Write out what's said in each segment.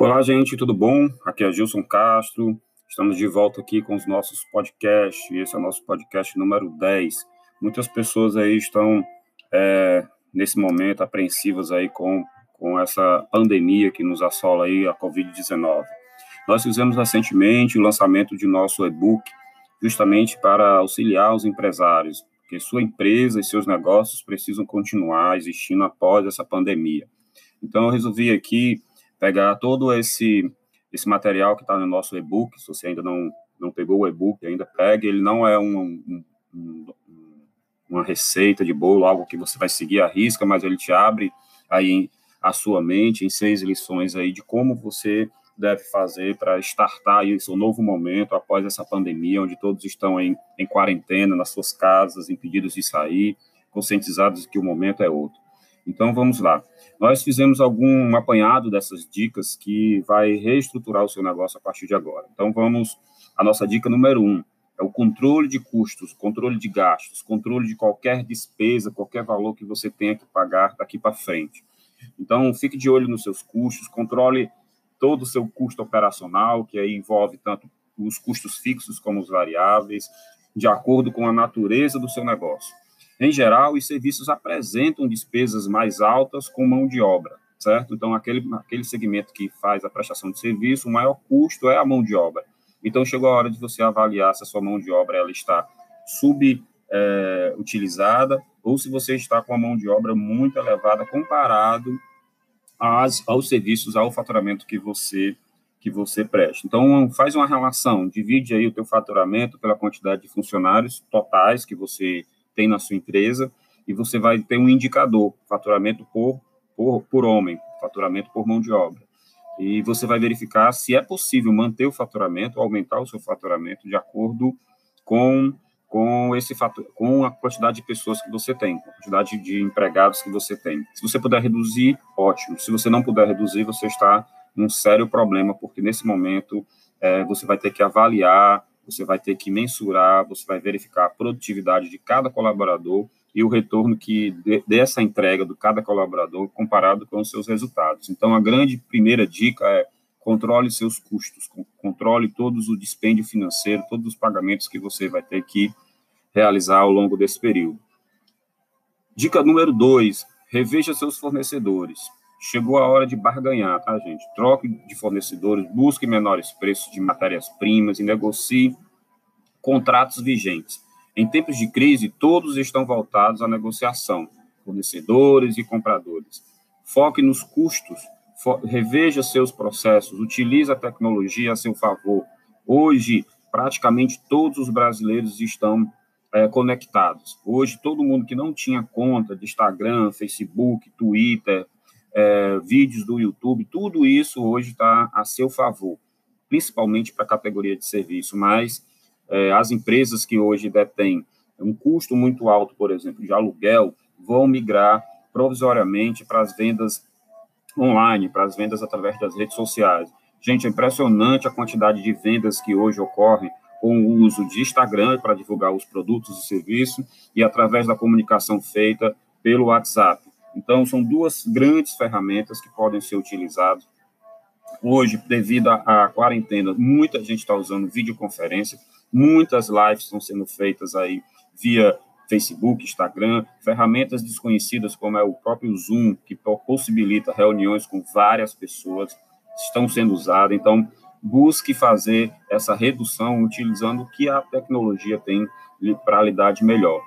Olá, gente, tudo bom? Aqui é Gilson Castro. Estamos de volta aqui com os nossos podcasts. Esse é o nosso podcast número 10. Muitas pessoas aí estão, é, nesse momento, apreensivas aí com, com essa pandemia que nos assola aí, a Covid-19. Nós fizemos recentemente o lançamento de nosso e-book, justamente para auxiliar os empresários, porque sua empresa e seus negócios precisam continuar existindo após essa pandemia. Então, eu resolvi aqui pegar todo esse esse material que está no nosso e-book. Se você ainda não não pegou o e-book, ainda pegue. Ele não é um, um, um, uma receita de bolo, algo que você vai seguir à risca, mas ele te abre aí a sua mente em seis lições aí de como você deve fazer para startar isso, novo momento após essa pandemia, onde todos estão em, em quarentena, nas suas casas, impedidos de sair, conscientizados que o momento é outro. Então, vamos lá. Nós fizemos algum apanhado dessas dicas que vai reestruturar o seu negócio a partir de agora. Então, vamos. A nossa dica número um é o controle de custos, controle de gastos, controle de qualquer despesa, qualquer valor que você tenha que pagar daqui para frente. Então, fique de olho nos seus custos, controle todo o seu custo operacional, que aí envolve tanto os custos fixos como os variáveis, de acordo com a natureza do seu negócio. Em geral, os serviços apresentam despesas mais altas com mão de obra, certo? Então, aquele, aquele segmento que faz a prestação de serviço, o maior custo é a mão de obra. Então, chegou a hora de você avaliar se a sua mão de obra ela está subutilizada é, ou se você está com a mão de obra muito elevada comparado às, aos serviços, ao faturamento que você que você presta. Então, faz uma relação, divide aí o teu faturamento pela quantidade de funcionários totais que você tem na sua empresa e você vai ter um indicador, faturamento por, por, por homem, faturamento por mão de obra. E você vai verificar se é possível manter o faturamento, aumentar o seu faturamento de acordo com com esse fator, com a quantidade de pessoas que você tem, a quantidade de empregados que você tem. Se você puder reduzir, ótimo. Se você não puder reduzir, você está num sério problema, porque nesse momento é, você vai ter que avaliar, você vai ter que mensurar, você vai verificar a produtividade de cada colaborador e o retorno que de, dessa entrega do cada colaborador comparado com os seus resultados. Então, a grande primeira dica é controle seus custos, controle todos o dispêndio financeiro, todos os pagamentos que você vai ter que realizar ao longo desse período. Dica número dois, reveja seus fornecedores. Chegou a hora de barganhar, tá, gente? Troque de fornecedores, busque menores preços de matérias-primas e negocie contratos vigentes. Em tempos de crise, todos estão voltados à negociação, fornecedores e compradores. Foque nos custos reveja seus processos, utilize a tecnologia a seu favor. Hoje, praticamente todos os brasileiros estão é, conectados. Hoje, todo mundo que não tinha conta de Instagram, Facebook, Twitter, é, vídeos do YouTube, tudo isso hoje está a seu favor, principalmente para a categoria de serviço. Mas é, as empresas que hoje detêm um custo muito alto, por exemplo, de aluguel, vão migrar provisoriamente para as vendas online, para as vendas através das redes sociais. Gente, é impressionante a quantidade de vendas que hoje ocorrem com o uso de Instagram para divulgar os produtos e serviços e através da comunicação feita pelo WhatsApp. Então, são duas grandes ferramentas que podem ser utilizadas. Hoje, devido à quarentena, muita gente está usando videoconferência, muitas lives estão sendo feitas aí via Facebook, Instagram, ferramentas desconhecidas como é o próprio Zoom, que possibilita reuniões com várias pessoas, estão sendo usadas. Então, busque fazer essa redução utilizando o que a tecnologia tem para lidar melhor.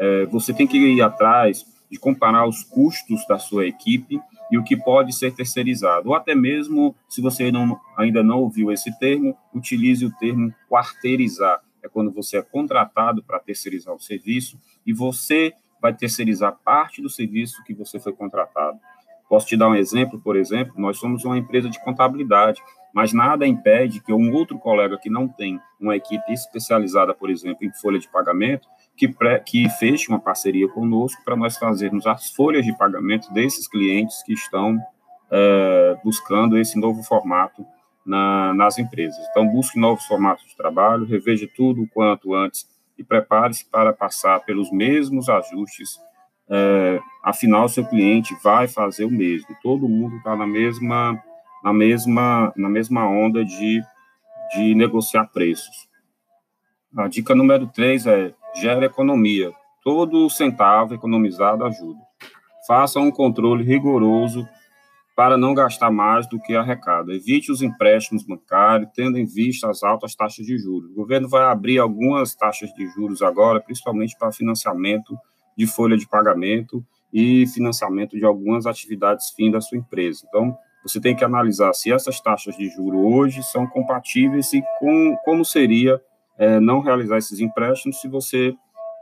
É, você tem que ir atrás de comparar os custos da sua equipe e o que pode ser terceirizado. Ou até mesmo, se você não, ainda não ouviu esse termo, utilize o termo quarteirizar é quando você é contratado para terceirizar o serviço e você vai terceirizar parte do serviço que você foi contratado. Posso te dar um exemplo, por exemplo, nós somos uma empresa de contabilidade, mas nada impede que um outro colega que não tem uma equipe especializada, por exemplo, em folha de pagamento, que, pré, que feche uma parceria conosco para nós fazermos as folhas de pagamento desses clientes que estão é, buscando esse novo formato na, nas empresas. Então, busque novos formatos de trabalho, reveja tudo o quanto antes e prepare-se para passar pelos mesmos ajustes. É, afinal, seu cliente vai fazer o mesmo. Todo mundo está na mesma na mesma, na mesma onda de, de negociar preços. A dica número 3 é gera economia. Todo centavo economizado ajuda. Faça um controle rigoroso para não gastar mais do que arrecada. Evite os empréstimos bancários, tendo em vista as altas taxas de juros. O governo vai abrir algumas taxas de juros agora, principalmente para financiamento de folha de pagamento e financiamento de algumas atividades fim da sua empresa. Então, você tem que analisar se essas taxas de juros hoje são compatíveis e com como seria é, não realizar esses empréstimos se você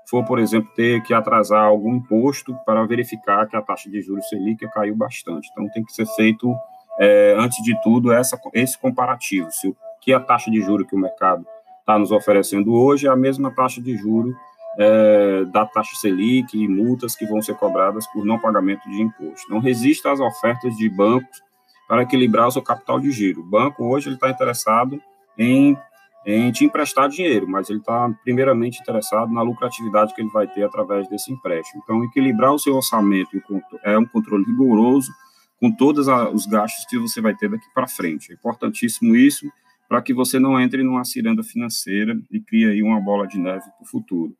for, por exemplo, ter que atrasar algum imposto para verificar que a taxa de juros Selic caiu bastante. Então, tem que ser feito, é, antes de tudo, essa, esse comparativo. Se o que a taxa de juros que o mercado está nos oferecendo hoje é a mesma taxa de juros é, da taxa Selic e multas que vão ser cobradas por não pagamento de imposto. Não resista às ofertas de bancos para equilibrar o seu capital de giro. O banco hoje está interessado em em te emprestar dinheiro, mas ele está primeiramente interessado na lucratividade que ele vai ter através desse empréstimo. Então, equilibrar o seu orçamento é um controle rigoroso com todos os gastos que você vai ter daqui para frente. É importantíssimo isso para que você não entre numa ciranda financeira e crie aí uma bola de neve para o futuro.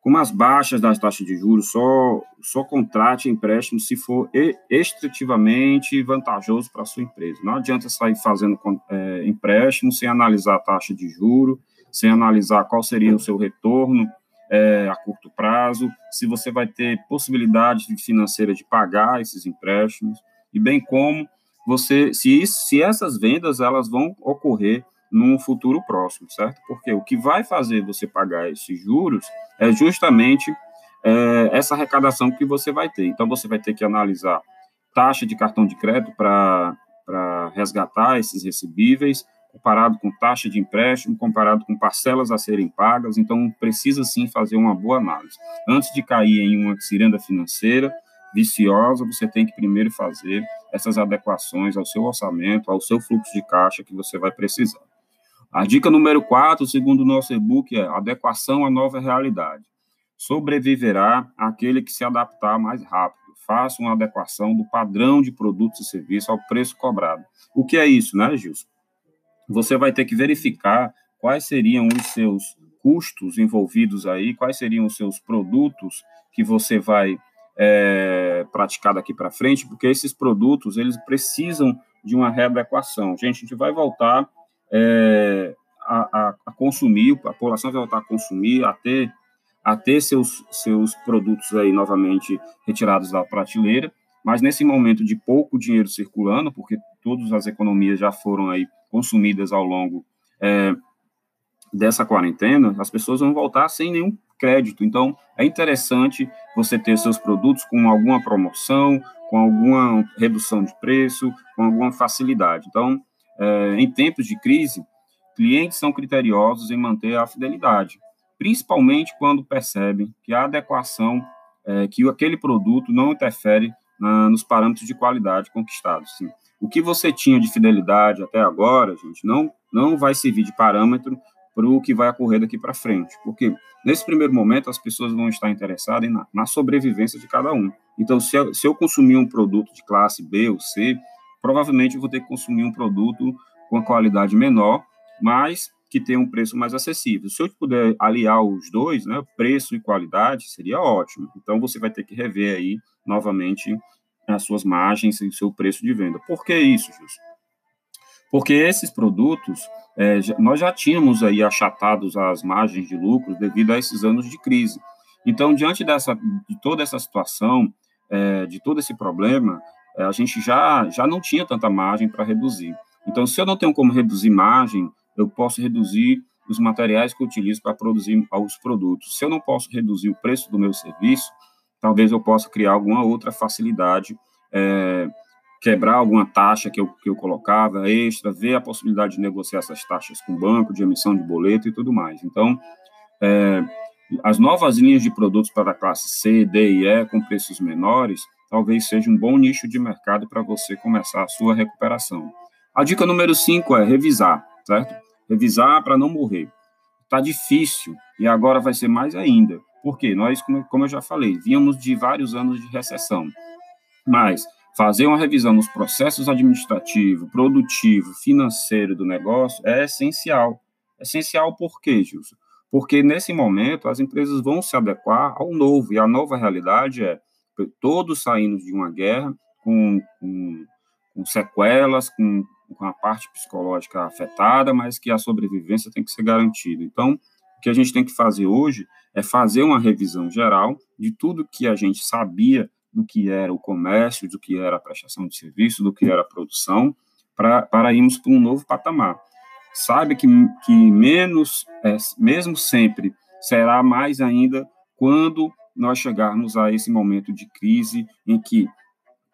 Com as baixas das taxas de juros, só, só contrate empréstimo se for extrativamente vantajoso para a sua empresa. Não adianta sair fazendo é, empréstimo sem analisar a taxa de juro, sem analisar qual seria o seu retorno é, a curto prazo, se você vai ter possibilidade financeira de pagar esses empréstimos, e bem como você, se, se essas vendas elas vão ocorrer num futuro próximo, certo? Porque o que vai fazer você pagar esses juros é justamente é, essa arrecadação que você vai ter. Então, você vai ter que analisar taxa de cartão de crédito para resgatar esses recebíveis, comparado com taxa de empréstimo, comparado com parcelas a serem pagas. Então, precisa sim fazer uma boa análise. Antes de cair em uma ciranda financeira viciosa, você tem que primeiro fazer essas adequações ao seu orçamento, ao seu fluxo de caixa que você vai precisar. A dica número 4, segundo o nosso e-book, é adequação à nova realidade. Sobreviverá aquele que se adaptar mais rápido. Faça uma adequação do padrão de produtos e serviços ao preço cobrado. O que é isso, né, Gilson? Você vai ter que verificar quais seriam os seus custos envolvidos aí, quais seriam os seus produtos que você vai é, praticar daqui para frente, porque esses produtos eles precisam de uma readequação. Gente, a gente vai voltar é, a, a, a, consumir, a população vai voltar a consumir, a ter, a ter seus, seus produtos aí novamente retirados da prateleira, mas nesse momento de pouco dinheiro circulando, porque todas as economias já foram aí consumidas ao longo é, dessa quarentena, as pessoas vão voltar sem nenhum crédito. Então, é interessante você ter seus produtos com alguma promoção, com alguma redução de preço, com alguma facilidade. Então, é, em tempos de crise, clientes são criteriosos em manter a fidelidade, principalmente quando percebem que a adequação, é, que aquele produto não interfere na, nos parâmetros de qualidade conquistados. Sim. O que você tinha de fidelidade até agora, gente, não, não vai servir de parâmetro para o que vai ocorrer daqui para frente, porque nesse primeiro momento as pessoas vão estar interessadas na, na sobrevivência de cada um. Então, se eu, se eu consumir um produto de classe B ou C, provavelmente eu vou ter que consumir um produto com a qualidade menor, mas que tenha um preço mais acessível. Se eu puder aliar os dois, né, preço e qualidade, seria ótimo. Então você vai ter que rever aí novamente as suas margens e o seu preço de venda. Por que isso, Júlio? Porque esses produtos, é, nós já tínhamos aí achatados as margens de lucro devido a esses anos de crise. Então, diante dessa, de toda essa situação, é, de todo esse problema, a gente já, já não tinha tanta margem para reduzir. Então, se eu não tenho como reduzir margem, eu posso reduzir os materiais que eu utilizo para produzir os produtos. Se eu não posso reduzir o preço do meu serviço, talvez eu possa criar alguma outra facilidade, é, quebrar alguma taxa que eu, que eu colocava extra, ver a possibilidade de negociar essas taxas com o banco, de emissão de boleto e tudo mais. Então, é, as novas linhas de produtos para a classe C, D e E com preços menores, talvez seja um bom nicho de mercado para você começar a sua recuperação. A dica número 5 é revisar, certo? Revisar para não morrer. Está difícil e agora vai ser mais ainda. Porque nós, como eu já falei, vínhamos de vários anos de recessão. Mas fazer uma revisão nos processos administrativo, produtivo, financeiro do negócio é essencial. Essencial por quê, Gilson? Porque nesse momento as empresas vão se adequar ao novo, e a nova realidade é todos saindo de uma guerra com, com, com sequelas, com, com a parte psicológica afetada, mas que a sobrevivência tem que ser garantida. Então, o que a gente tem que fazer hoje é fazer uma revisão geral de tudo que a gente sabia do que era o comércio, do que era a prestação de serviço, do que era a produção, pra, para irmos para um novo patamar. Sabe que, que menos, é, mesmo sempre, será mais ainda quando nós chegarmos a esse momento de crise em que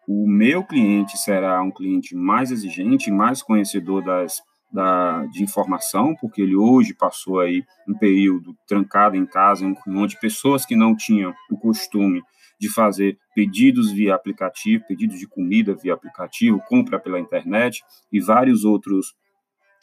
o meu cliente será um cliente mais exigente, mais conhecedor das, da, de informação, porque ele hoje passou aí um período trancado em casa, onde pessoas que não tinham o costume de fazer pedidos via aplicativo, pedidos de comida via aplicativo, compra pela internet e vários outros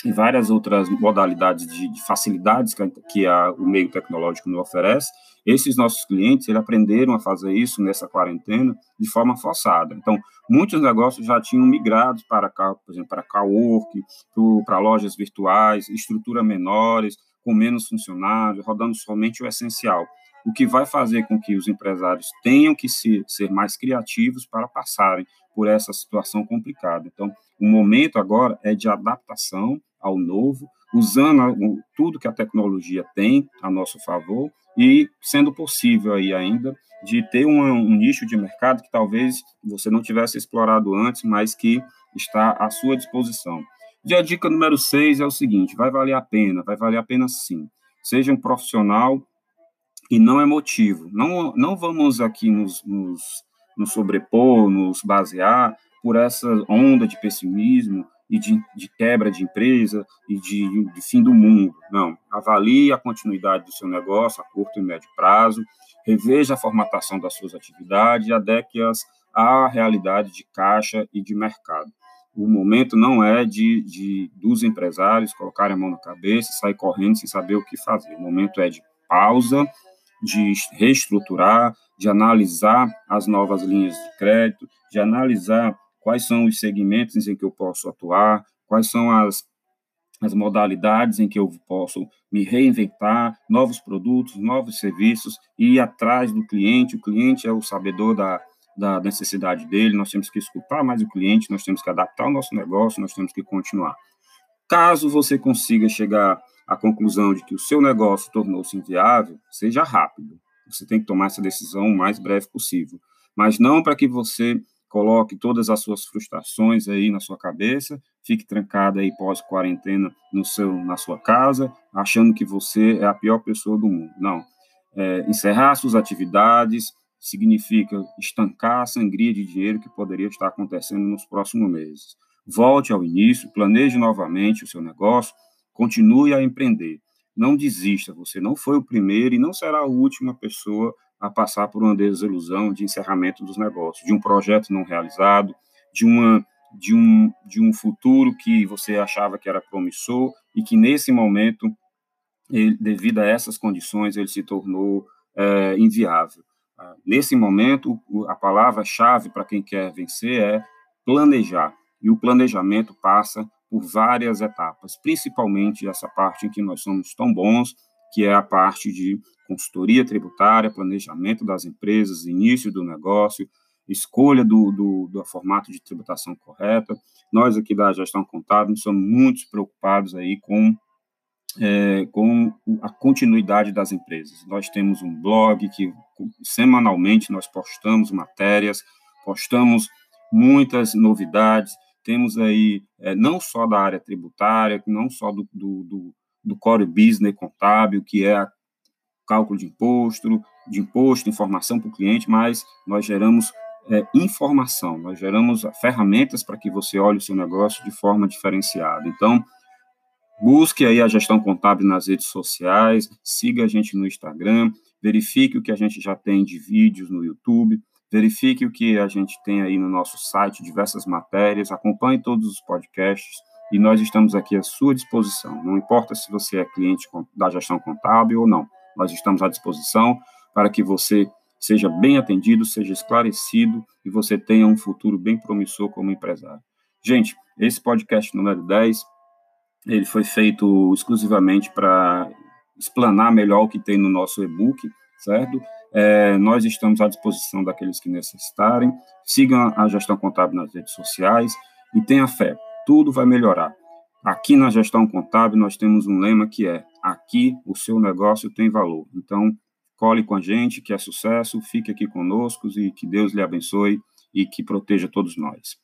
e várias outras modalidades de, de facilidades que, que a, o meio tecnológico nos oferece, esses nossos clientes eles aprenderam a fazer isso nessa quarentena de forma forçada. Então, muitos negócios já tinham migrado para, por exemplo, para cowork, para lojas virtuais, estrutura menores, com menos funcionários, rodando somente o essencial o que vai fazer com que os empresários tenham que se, ser mais criativos para passarem por essa situação complicada. Então, o momento agora é de adaptação ao novo, usando tudo que a tecnologia tem a nosso favor e sendo possível aí ainda de ter um, um nicho de mercado que talvez você não tivesse explorado antes, mas que está à sua disposição. E a dica número 6 é o seguinte: vai valer a pena, vai valer a pena sim. Seja um profissional e não emotivo. Não, não vamos aqui nos, nos, nos sobrepor, nos basear por essa onda de pessimismo e de, de quebra de empresa e de, de, fim do mundo. Não. Avalie a continuidade do seu negócio a curto e médio prazo, reveja a formatação das suas atividades e adeque-as à realidade de caixa e de mercado. O momento não é de, de dos empresários colocarem a mão na cabeça e sair correndo sem saber o que fazer. O momento é de pausa, de reestruturar, de analisar as novas linhas de crédito, de analisar quais são os segmentos em que eu posso atuar, quais são as, as modalidades em que eu posso me reinventar, novos produtos, novos serviços, e ir atrás do cliente. O cliente é o sabedor da, da necessidade dele, nós temos que escutar mais o cliente, nós temos que adaptar o nosso negócio, nós temos que continuar. Caso você consiga chegar a conclusão de que o seu negócio tornou-se inviável, seja rápido. Você tem que tomar essa decisão o mais breve possível. Mas não para que você coloque todas as suas frustrações aí na sua cabeça, fique trancado aí pós-quarentena no seu, na sua casa, achando que você é a pior pessoa do mundo. Não. É, encerrar suas atividades significa estancar a sangria de dinheiro que poderia estar acontecendo nos próximos meses. Volte ao início, planeje novamente o seu negócio, Continue a empreender. Não desista, você não foi o primeiro e não será a última pessoa a passar por uma desilusão de encerramento dos negócios, de um projeto não realizado, de uma de um, de um futuro que você achava que era promissor e que nesse momento, ele, devido a essas condições, ele se tornou é, inviável. Ah, nesse momento, a palavra-chave para quem quer vencer é planejar. E o planejamento passa por várias etapas, principalmente essa parte em que nós somos tão bons, que é a parte de consultoria tributária, planejamento das empresas, início do negócio, escolha do, do, do formato de tributação correta. Nós aqui da gestão contábil somos muito preocupados aí com é, com a continuidade das empresas. Nós temos um blog que semanalmente nós postamos matérias, postamos muitas novidades, temos aí é, não só da área tributária, não só do, do, do, do core business contábil, que é cálculo de imposto, de imposto, informação para o cliente, mas nós geramos é, informação, nós geramos ferramentas para que você olhe o seu negócio de forma diferenciada. Então, busque aí a gestão contábil nas redes sociais, siga a gente no Instagram, verifique o que a gente já tem de vídeos no YouTube, verifique o que a gente tem aí no nosso site, diversas matérias, acompanhe todos os podcasts e nós estamos aqui à sua disposição. Não importa se você é cliente da gestão contábil ou não, nós estamos à disposição para que você seja bem atendido, seja esclarecido e você tenha um futuro bem promissor como empresário. Gente, esse podcast número 10, ele foi feito exclusivamente para explanar melhor o que tem no nosso e-book, certo? É, nós estamos à disposição daqueles que necessitarem. Sigam a gestão contábil nas redes sociais e tenha fé, tudo vai melhorar. Aqui na gestão contábil nós temos um lema que é: aqui o seu negócio tem valor. Então, cole com a gente, que é sucesso, fique aqui conosco e que Deus lhe abençoe e que proteja todos nós.